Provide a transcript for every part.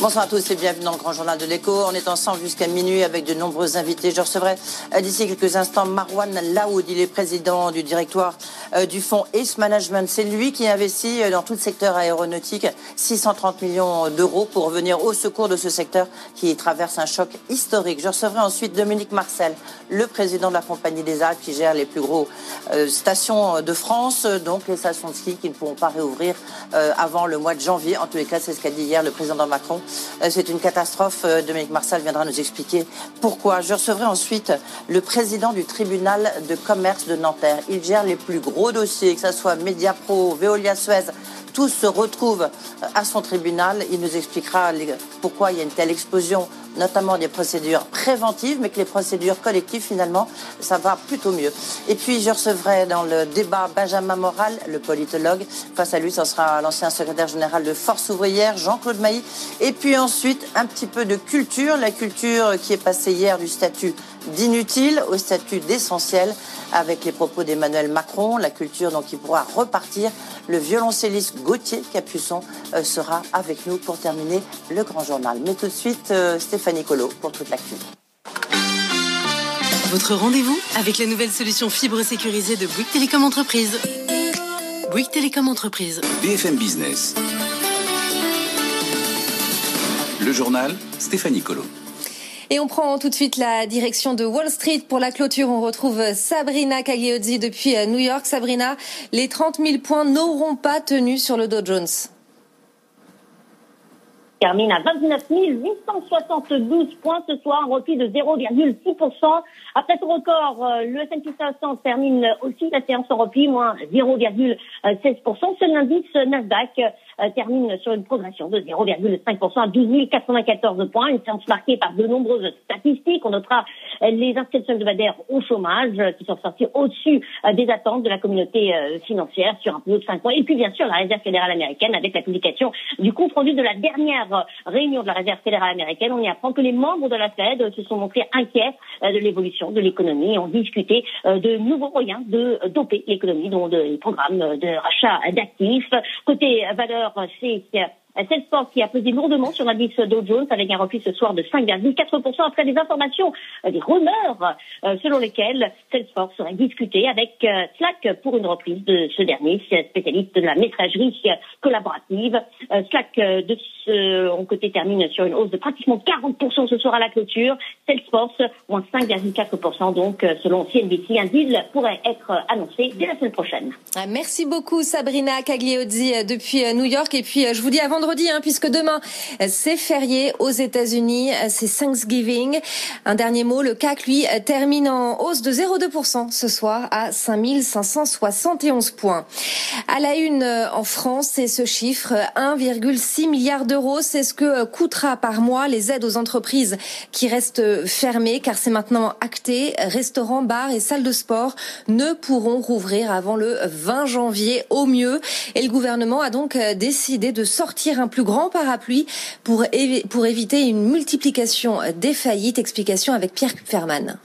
Bonsoir à tous et bienvenue dans le Grand Journal de l'Écho. On est ensemble jusqu'à minuit avec de nombreux invités. Je recevrai euh, d'ici quelques instants Marwan Laoud. Il est président du directoire euh, du fonds Ace Management. C'est lui qui investit euh, dans tout le secteur aéronautique 630 millions d'euros pour venir au secours de ce secteur qui traverse un choc historique. Je recevrai ensuite Dominique Marcel, le président de la Compagnie des Alpes qui gère les plus gros stations de France, donc les stations de ski qui ne pourront pas réouvrir avant le mois de janvier. En tous les cas, c'est ce qu'a dit hier le président Macron. Euh, c'est une catastrophe. Euh, Dominique Marsal viendra nous expliquer pourquoi. Je recevrai ensuite le président du tribunal de commerce de Nanterre. Il gère les plus gros dossiers, que ce soit Mediapro, Veolia Suez, tous se retrouvent à son tribunal. Il nous expliquera pourquoi il y a une telle explosion, notamment des procédures préventives, mais que les procédures collectives, finalement, ça va plutôt mieux. Et puis, je recevrai dans le débat Benjamin Moral, le politologue. Face à lui, ce sera l'ancien secrétaire général de Force ouvrière, Jean-Claude Mailly. Et puis ensuite, un petit peu de culture, la culture qui est passée hier du statut d'inutile au statut d'essentiel avec les propos d'Emmanuel Macron, la culture donc il pourra repartir. Le violoncelliste Gauthier Capuçon euh, sera avec nous pour terminer le grand journal. Mais tout de suite, euh, Stéphanie Colo pour toute l'actu. Votre rendez-vous avec la nouvelle solution fibre sécurisée de Bouygues Télécom Entreprise. Bouygues Télécom Entreprise. BFM Business. Le journal Stéphanie Colo. Et on prend tout de suite la direction de Wall Street. Pour la clôture, on retrouve Sabrina Cagliozzi depuis New York. Sabrina, les 30 000 points n'auront pas tenu sur le Dow Jones termine à 29 872 points ce soir, un repli de 0,6%. Après ce record, euh, le S&P 500 termine aussi la séance en repli, moins 0,16%. Ce l'indice Nasdaq euh, termine sur une progression de 0,5% à 12 094 points. Une séance marquée par de nombreuses statistiques. On notera euh, les inscriptions hebdomadaires au chômage qui sont sorties au-dessus des attentes de la communauté financière sur un peu de 5 points. Et puis bien sûr la Réserve fédérale américaine avec la publication du compte rendu de la dernière réunion de la Réserve fédérale américaine, on y apprend que les membres de la Fed se sont montrés inquiets euh, de l'évolution de l'économie et ont discuté euh, de nouveaux moyens de doper l'économie, dont des programmes de rachat d'actifs. Côté valeur, 好谢谢。C'est Salesforce qui a pesé lourdement sur l'indice Dow Jones avec un repli ce soir de 5,4% après des informations, euh, des rumeurs euh, selon lesquelles Salesforce serait discuté avec euh, Slack pour une reprise de ce dernier, spécialiste de la messagerie collaborative. Slack de son côté termine sur une hausse de pratiquement 40% ce soir à la clôture. Salesforce moins 5,4% donc selon CNBC. Un deal pourrait être annoncé dès la semaine prochaine. Ah, merci beaucoup Sabrina Cagliozzi depuis New York et puis je vous dis avant vendredi, hein, puisque demain, c'est férié aux États-Unis, c'est Thanksgiving. Un dernier mot, le CAC, lui, termine en hausse de 0,2% ce soir à 5571 points. À la une en France, c'est ce chiffre, 1,6 milliard d'euros. C'est ce que coûtera par mois les aides aux entreprises qui restent fermées, car c'est maintenant acté. Restaurants, bars et salles de sport ne pourront rouvrir avant le 20 janvier au mieux. Et le gouvernement a donc décidé de sortir un plus grand parapluie pour, pour éviter une multiplication des faillites. Explication avec Pierre Ferman.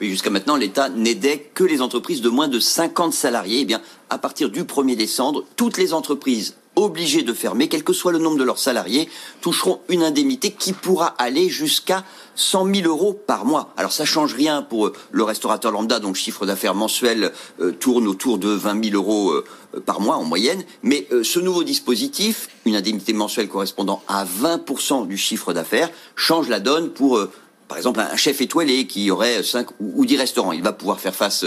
Oui, jusqu'à maintenant, l'État n'aidait que les entreprises de moins de 50 salariés. Eh bien, à partir du 1er décembre, toutes les entreprises obligés de fermer, quel que soit le nombre de leurs salariés, toucheront une indemnité qui pourra aller jusqu'à 100 000 euros par mois. Alors ça change rien pour euh, le restaurateur lambda dont le chiffre d'affaires mensuel euh, tourne autour de 20 000 euros euh, par mois en moyenne. Mais ce nouveau dispositif, une indemnité mensuelle correspondant à 20% du chiffre d'affaires, change la donne pour par exemple, un chef étoilé qui aurait 5 ou 10 restaurants, il va pouvoir faire face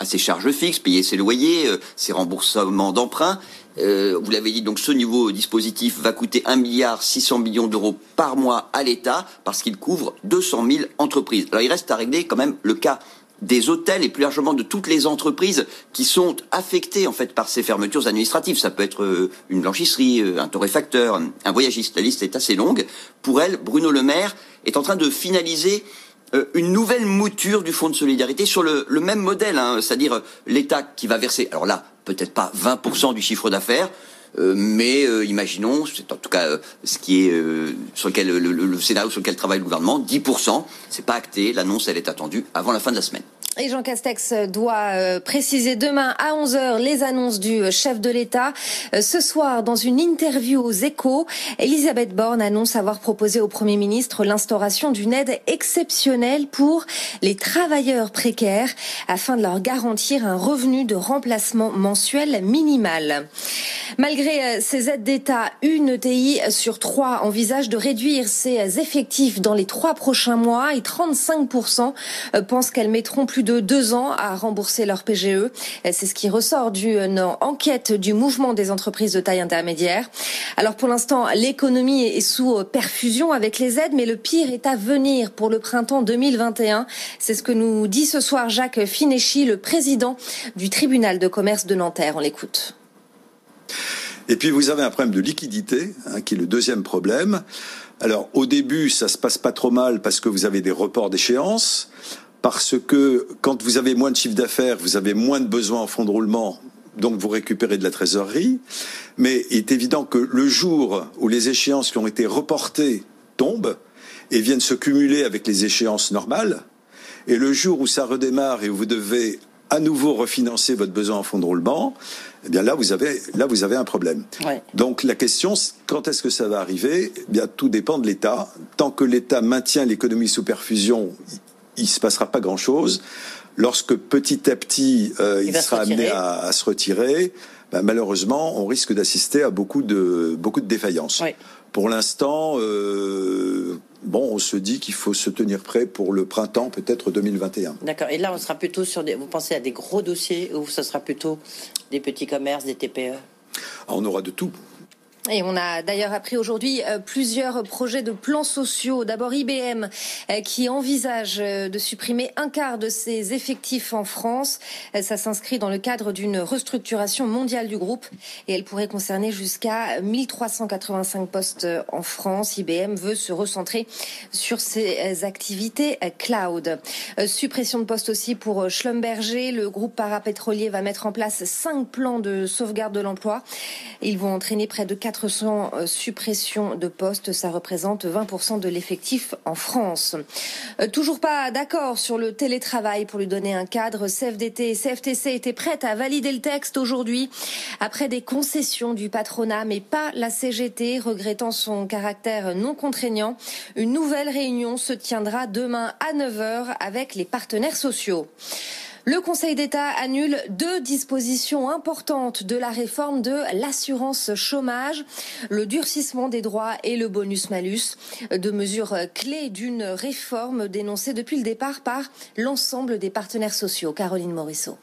à ses charges fixes, payer ses loyers, ses remboursements d'emprunts, euh, vous l'avez dit, donc ce nouveau dispositif va coûter 1 milliard 600 millions d'euros par mois à l'État parce qu'il couvre 200 000 entreprises. Alors il reste à régler quand même le cas des hôtels et plus largement de toutes les entreprises qui sont affectées en fait par ces fermetures administratives. Ça peut être euh, une blanchisserie, euh, un torréfacteur, un voyagiste. La liste est assez longue. Pour elle, Bruno Le Maire est en train de finaliser une nouvelle mouture du fonds de solidarité sur le, même modèle, hein, c'est-à-dire l'État qui va verser. Alors là, peut-être pas 20% du chiffre d'affaires, euh, mais euh, imaginons, c'est en tout cas euh, ce qui est sur lequel le, le, scénario sur lequel travaille le gouvernement, 10%. C'est pas acté. L'annonce, elle est attendue avant la fin de la semaine. Et Jean Castex doit euh, préciser demain à 11h les annonces du euh, chef de l'État. Euh, ce soir, dans une interview aux échos, Elisabeth Borne annonce avoir proposé au Premier ministre l'instauration d'une aide exceptionnelle pour les travailleurs précaires afin de leur garantir un revenu de remplacement mensuel minimal. Malgré ces aides d'État, une ETI sur trois envisage de réduire ses effectifs dans les trois prochains mois et 35% pensent qu'elles mettront plus de deux ans à rembourser leur PGE. C'est ce qui ressort d'une enquête du mouvement des entreprises de taille intermédiaire. Alors pour l'instant, l'économie est sous perfusion avec les aides, mais le pire est à venir pour le printemps 2021. C'est ce que nous dit ce soir Jacques Fineschi, le président du tribunal de commerce de Nanterre. On l'écoute. Et puis vous avez un problème de liquidité, hein, qui est le deuxième problème. Alors au début, ça se passe pas trop mal parce que vous avez des reports d'échéance parce que quand vous avez moins de chiffre d'affaires, vous avez moins de besoins en fonds de roulement, donc vous récupérez de la trésorerie. Mais il est évident que le jour où les échéances qui ont été reportées tombent et viennent se cumuler avec les échéances normales, et le jour où ça redémarre et où vous devez à nouveau refinancer votre besoin en fonds de roulement, eh bien là vous avez là vous avez un problème. Donc la question quand est-ce que ça va arriver? Eh bien tout dépend de l'État. Tant que l'État maintient l'économie sous perfusion, il se passera pas grand-chose. Lorsque petit à petit euh, il, sera amené à, se retirer, ben, malheureusement, on risque d'assister à beaucoup de beaucoup de défaillances. Pour l'instant, euh, bon, on se dit qu'il faut se tenir prêt pour le printemps, peut-être 2021. D'accord. Et là, on sera plutôt sur des. Vous pensez à des gros dossiers ou ce sera plutôt des petits commerces, des TPE ah, On aura de tout. Et on a d'ailleurs appris aujourd'hui euh, plusieurs projets de plans sociaux. D'abord IBM euh, qui envisage euh, de supprimer un quart de ses effectifs en France. Ça s'inscrit dans le cadre d'une restructuration mondiale du groupe et elle pourrait concerner jusqu'à 1385 postes en France. IBM veut se recentrer sur ses activités cloud. Suppression de postes aussi pour Schlumberger. Le groupe parapétrolier va mettre en place cinq plans de sauvegarde de l'emploi. Ils vont entraîner près de 4 400 euh, suppressions de postes, ça représente 20% de l'effectif en France. Euh, toujours pas d'accord sur le télétravail pour lui donner un cadre. CFDT et CFTC étaient prêtes à valider le texte aujourd'hui après des concessions du patronat, mais pas la CGT, regrettant son caractère non contraignant. Une nouvelle réunion se tiendra demain à 9h avec les partenaires sociaux. Le Conseil d'État annule deux dispositions importantes de la réforme de l'assurance chômage, le durcissement des droits et le bonus-malus, deux mesures clés d'une réforme dénoncée depuis le départ par l'ensemble des partenaires sociaux. Caroline Morisseau.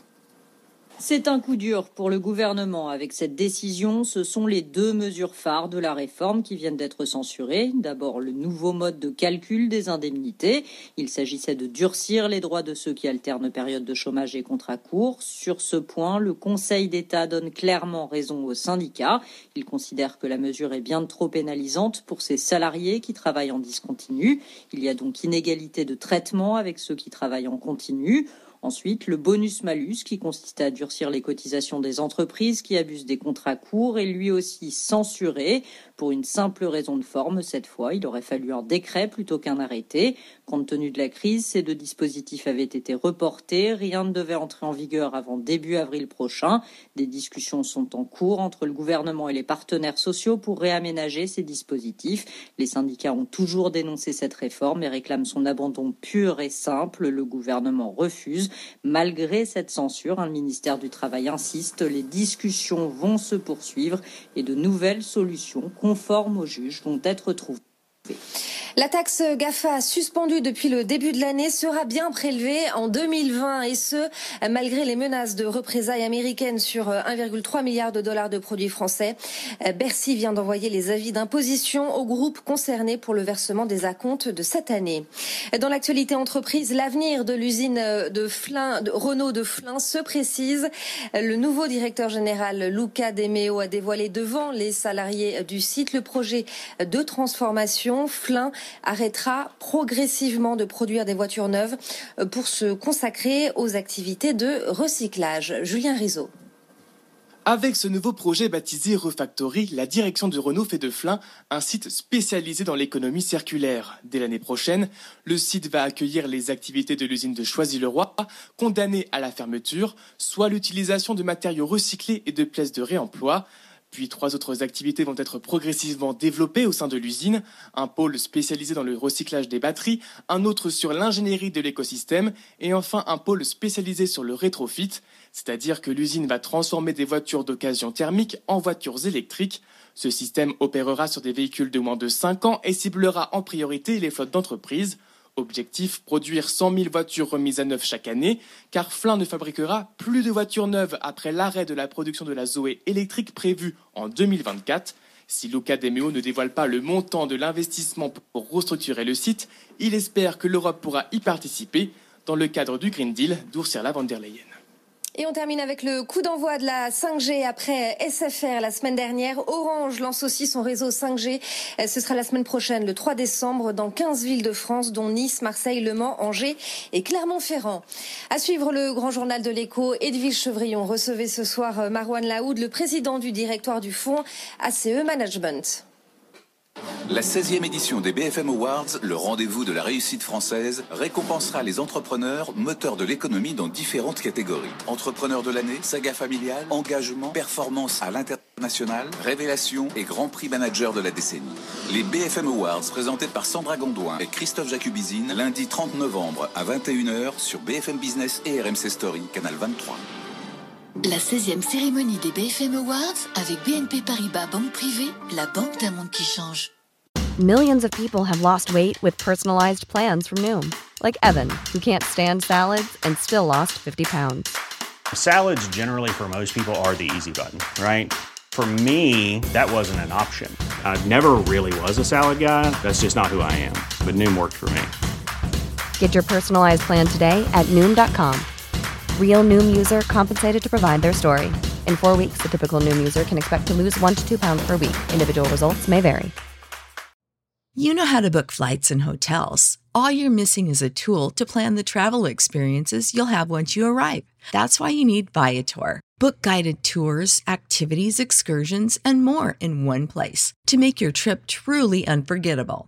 C'est un coup dur pour le gouvernement. Avec cette décision, ce sont les deux mesures phares de la réforme qui viennent d'être censurées. D'abord, le nouveau mode de calcul des indemnités. Il s'agissait de durcir les droits de ceux qui alternent période de chômage et contrat court. Sur ce point, le Conseil d'État donne clairement raison aux syndicats. Il considère que la mesure est bien trop pénalisante pour ces salariés qui travaillent en discontinu. Il y a donc inégalité de traitement avec ceux qui travaillent en continu. Ensuite, le bonus-malus qui consiste à durcir les cotisations des entreprises qui abusent des contrats courts est lui aussi censuré pour une simple raison de forme. Cette fois, il aurait fallu un décret plutôt qu'un arrêté. Compte tenu de la crise, ces deux dispositifs avaient été reportés. Rien ne devait entrer en vigueur avant début avril prochain. Des discussions sont en cours entre le gouvernement et les partenaires sociaux pour réaménager ces dispositifs. Les syndicats ont toujours dénoncé cette réforme et réclament son abandon pur et simple. Le gouvernement refuse. Malgré cette censure, le ministère du Travail insiste, les discussions vont se poursuivre et de nouvelles solutions conformes aux juges vont être trouvées. La taxe GAFA suspendue depuis le début de l'année sera bien prélevée en 2020 et ce, malgré les menaces de représailles américaines sur 1,3 milliard de dollars de produits français. Bercy vient d'envoyer les avis d'imposition aux groupes concernés pour le versement des acomptes de cette année. Dans l'actualité entreprise, l'avenir de l'usine de, Flin, de Renault de Flins se précise. Le nouveau directeur général Luca De Meo a dévoilé devant les salariés du site le projet de transformation. Flin arrêtera progressivement de produire des voitures neuves pour se consacrer aux activités de recyclage. Julien Rizzo. Avec ce nouveau projet baptisé Refactory, la direction de Renault fait de Flin un site spécialisé dans l'économie circulaire. Dès l'année prochaine, le site va accueillir les activités de l'usine de Choisy-le-Roi, condamnée à la fermeture, soit l'utilisation de matériaux recyclés et de pièces de réemploi. Puis trois autres activités vont être progressivement développées au sein de l'usine, un pôle spécialisé dans le recyclage des batteries, un autre sur l'ingénierie de l'écosystème et enfin un pôle spécialisé sur le rétrofit, c'est-à-dire que l'usine va transformer des voitures d'occasion thermique en voitures électriques. Ce système opérera sur des véhicules de moins de 5 ans et ciblera en priorité les flottes d'entreprises. Objectif, produire 100 000 voitures remises à neuf chaque année, car Flin ne fabriquera plus de voitures neuves après l'arrêt de la production de la Zoé électrique prévue en 2024. Si Luca Demeo ne dévoile pas le montant de l'investissement pour restructurer le site, il espère que l'Europe pourra y participer dans le cadre du Green Deal d'Ursula von der Leyen. Et on termine avec le coup d'envoi de la 5G après SFR la semaine dernière. Orange lance aussi son réseau 5G. Ce sera la semaine prochaine, le 3 décembre, dans 15 villes de France, dont Nice, Marseille, Le Mans, Angers et Clermont-Ferrand. À suivre le grand journal de l'écho, Edwige Chevrillon recevait ce soir Marwan Laoud, le président du directoire du fonds ACE Management. La 16e édition des BFM Awards, le rendez-vous de la réussite française, récompensera les entrepreneurs moteurs de l'économie dans différentes catégories. Entrepreneur de l'année, saga familiale, engagement, performance à l'international, révélation et grand prix manager de la décennie. Les BFM Awards présentés par Sandra Gondouin et Christophe Jacubizine lundi 30 novembre à 21h sur BFM Business et RMC Story, canal 23. La 16e cérémonie des BFM Awards avec BNP Paribas Banque Privée, la banque d'un monde qui change. Millions of people have lost weight with personalized plans from Noom, like Evan, who can't stand salads and still lost 50 pounds. Salads, generally, for most people, are the easy button, right? For me, that wasn't an option. I never really was a salad guy. That's just not who I am. But Noom worked for me. Get your personalized plan today at Noom.com. Real Noom user compensated to provide their story. In four weeks, the typical Noom user can expect to lose one to two pounds per week. Individual results may vary. You know how to book flights and hotels. All you're missing is a tool to plan the travel experiences you'll have once you arrive. That's why you need Viator. Book guided tours, activities, excursions, and more in one place to make your trip truly unforgettable.